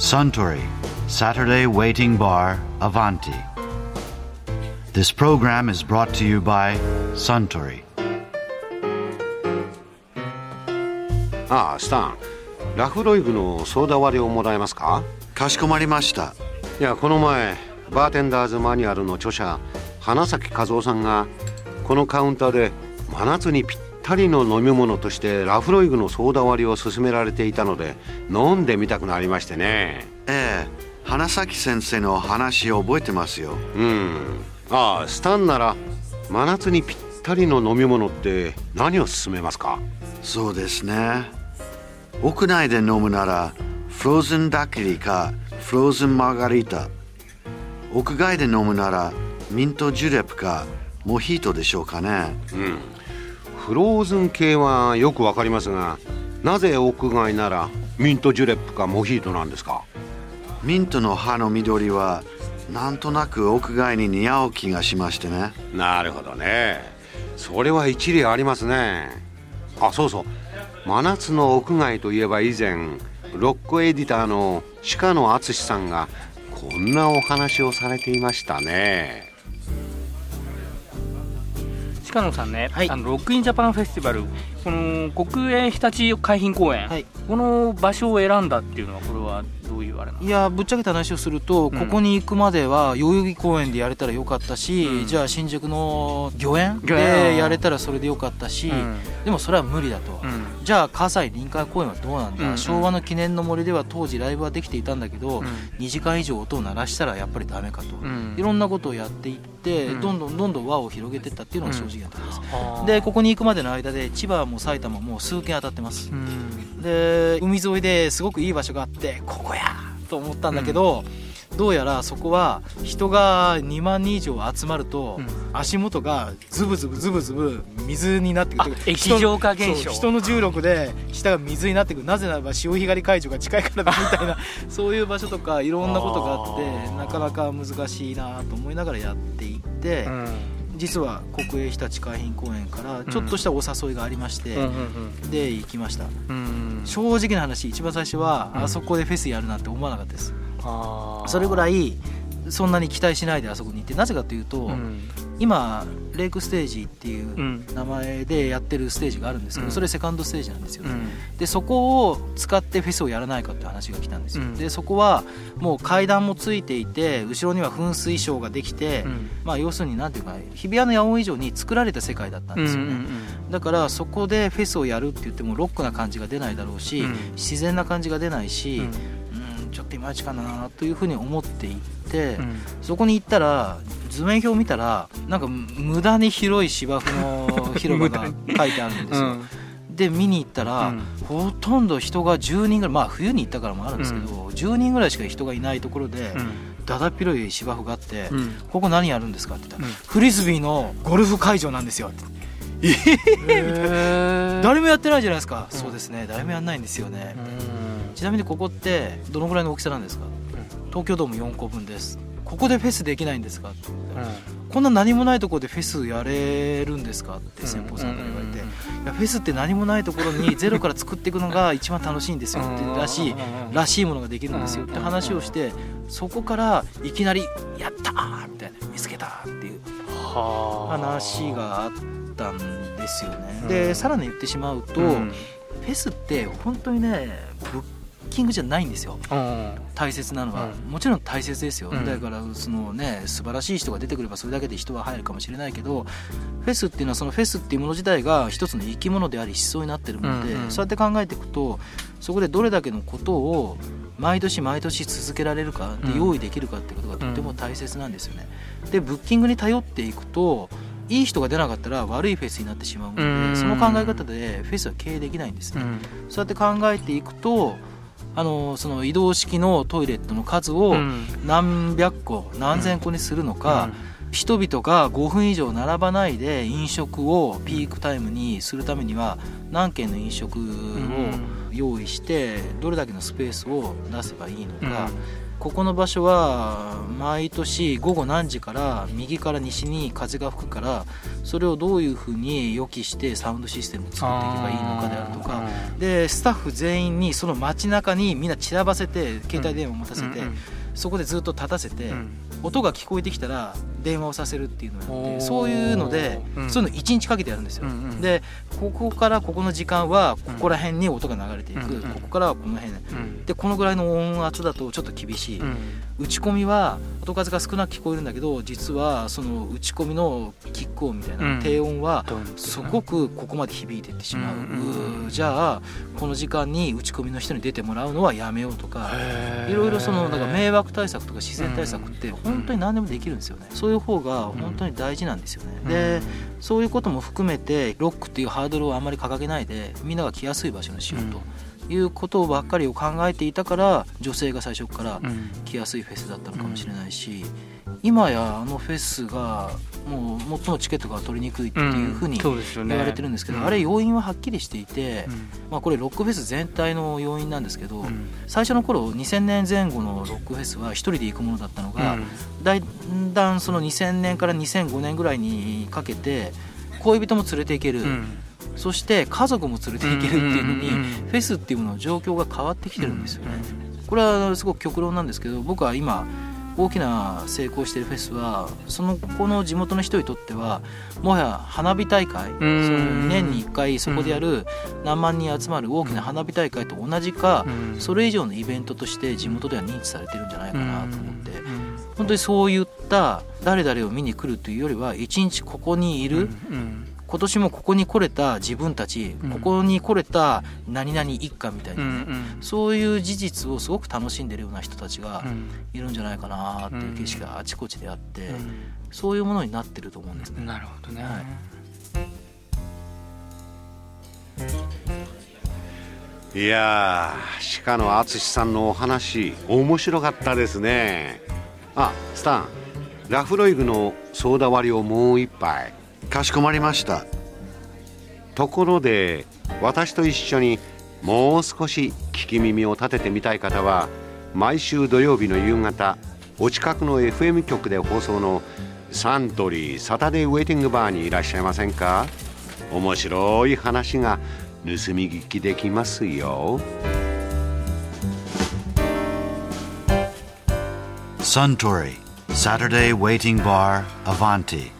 Suntory Saturday Waiting Bar Avanti. This program is brought to you by Suntory. ああスタンラフロイグのソーダ割りをもらえますか？かしこまりました。いやこの前バーテンダーズマニュアルの著者花咲和夫さんがこのカウンターで真夏にぴったりの飲み物としてラフロイグのソーダ割りを勧められていたので飲んでみたくなりましてねええ、花咲先生の話を覚えてますよ。うんああスタンなら真夏にぴったりの飲み物って何を勧めますか？そうですね。屋内で飲むなら、フローズンダッキリかフローズンマーガリータ。屋外で飲むなら、ミントジュレップかモヒートでしょうかね。フローズン系はよくわかりますがなぜ屋外ならミントジュレップかモヒートなんですか？ミントの葉の緑は、なんとなく屋外に似合う気がしましてね。なるほどね。それは一理ありますね。あそうそう。真夏の屋外といえば以前ロックエディターの鹿野敦さんがこんなお話をされていましたね鹿野さんね、はい。あのロックインジャパンフェスティバルこの国営日立海浜公園、はいこの場所を選んだっていうのはこれはどういうあれいやぶっちゃけた話をすると、うん。ここに行くまでは代々木公園でやれたらよかったし、うん。じゃあ新宿の御苑でやれたらそれでよかったし、うん。でもそれは無理だと、うん。じゃあ葛西臨海公園はどうなんだ、うん。昭和の記念の森では当時ライブはできていたんだけど、うん。2時間以上音を鳴らしたらやっぱりダメかと、うん。いろんなことをやっていって、うん。どんどんどんどん輪を広げていったっていうのが正直なところです、でここに行くまでの間で千葉も埼玉も数件当たってます。う、んで海沿いですごくいい場所があってここやと思ったんだけど、どうやらそこは人が2万人以上集まると、うん。足元がズブズブズブズブ水になってくる。あ液状化現象。人の重力で下が水になってくる。なぜならば潮干狩り会場が近いからだみたいな そういう場所とかいろんなことがあってなかなか難しいなと思いながらやっていって、うん。実は国営日立海浜公園からちょっとしたお誘いがありまして、うんうんで行きました。うんうん正直な話一番最初はうん。あそこでフェスやるなんて思わなかったです。それぐらいそんなに期待しないであそこに行ってなぜかというと、うん今レイクステージっていううん。名前でやってるステージがあるんですけど、うん。それセカンドステージなんですよね、うん。でそこを使ってフェスをやらないかって話が来たんですよ、うん。でそこはもう階段もついていて後ろには噴水ショーができて、うん。まあ要するになんていうか日比谷の野音以上に作られた世界だったんですよね、だからそこでフェスをやるって言ってもロックな感じが出ないだろうし、うん。自然な感じが出ないし、うん。うんちょっといまいちかなというふうに思っていって、うん。そこに行ったら図面表を見たらなんか無駄に広い芝生の 広場が書いてあるんですよ、で見に行ったら、うん。ほとんど人が10人ぐらいまあ冬に行ったからもあるんですけど、10人ぐらいしか人がいないところで、だだっ広い芝生があって、うん。うんここ何やるんですかって言ったら、うん。フリスビーのゴルフ会場なんですよって。誰もやってないじゃないですか、うんそうですね。誰もやんないんですよね、うん。ちなみにここってどのぐらいの大きさなんですか、東京ドーム4個分ですここでフェスできないんですか？って。言ったらこんな何もないところでフェスやれるんですか？って先方さんから言われて、いやフェスって何もないところにゼロから作っていくのが一番楽しいんですよってらしいらしいものができるんですよって話をしてそこからいきなり「やったー!」みたいな「見つけた!」っていうはあ。話があったんですよね。うん。でさらに言ってしまうと、うん。フェスって本当にねブッキングじゃないんですよ。うん。大切なのは、うん。もちろん大切ですよ、うん。だからそのね素晴らしい人が出てくればそれだけで人は入るかもしれないけどフェスっていうのはそのフェスっていうもの自体が一つの生き物であり思想になってるもので、そうやって考えていくとそこでどれだけのことを毎年毎年続けられるかでうん用意できるかっていうことがとても大切なんですよね。でブッキングに頼っていくといい人が出なかったら悪いフェスになってしまうので、うん。その考え方でフェスは経営できないんですね。うん。そうやって考えていくとあのその移動式のトイレットの数をうん。何百個何千個にするのか、人々が5分以上並ばないで飲食をピークタイムにするためには何軒の飲食を用意してどれだけのスペースを出せばいいのか、ここの場所は毎年午後何時から右から西に風が吹くからそれをどういうふうに予期してサウンドシステムを作っていけばいいのかであるとか。でスタッフ全員にその街中にみんな散らばせて携帯電話を持たせて、そこでずっと立たせて、音が聞こえてきたら電話をさせるっていうのをやってそういうので、そういうの1日かけてやるんですよ、でここからここの時間はここら辺に音が流れていく、ここからはこの辺、でこのぐらいの音圧だとちょっと厳しい、打ち込みは音数が少なく聞こえるんだけど実はその打ち込みのキック音みたいな低音はすごくここまで響いていってしまう、じゃあこの時間に打ち込みの人に出てもらうのはやめようとかいろいろそのなんか迷惑対策とか自然対策って本当に何でもできるん。ですよねそういう方が本当に大事なんですよね、でそういうことも含めてロックっていうハードルをあまり掲げないでみんなが来やすい場所にしようと。いうことばっかりを考えていたから女性が最初から来やすいフェスだったのかもしれないし、今やあのフェスがもう最もチケットが取りにくいっていうふうに言われてるんですけど、あれ要因ははっきりしていて、まあ、これロックフェス全体の要因なんですけど、最初の頃2000年前後のロックフェスは1人で行くものだったのが、だんだんその2000年から2005年ぐらいにかけて恋人も連れて行ける。そして家族も連れて行けるっていうのにフェスっていうものの状況が変わってきてるんですよね。これはすごく極論なんですけど僕は今大きな成功しているフェスはそのこの地元の人にとってはもはや花火大会その年に1回そこでやる何万人集まる大きな花火大会と同じかそれ以上のイベントとして地元では認知されてるんじゃないかなと思って本当にそういった誰々を見に来るというよりは一日ここにいる今年もここに来れた自分たち、うん、ここに来れた何々一家みたいな、うんうん、そういう事実をすごく楽しんでるような人たちがいるんじゃないかなっていう景色があちこちであって、うん、そういうものになってると思うんですね。なるほどね、はい。いや鹿野淳さんのお話面白かったですね。あスタンラフロイグのソーダ割りをもう一杯かしこまりました。ところで私と一緒にもう少し聞き耳を立ててみたい方は毎週土曜日の夕方お近くの FM 局で放送のサントリーサタデーウェイティングバーにいらっしゃいませんか？面白い話が盗み聞きできますよ。Suntory Saturday Waiting Bar Avanti.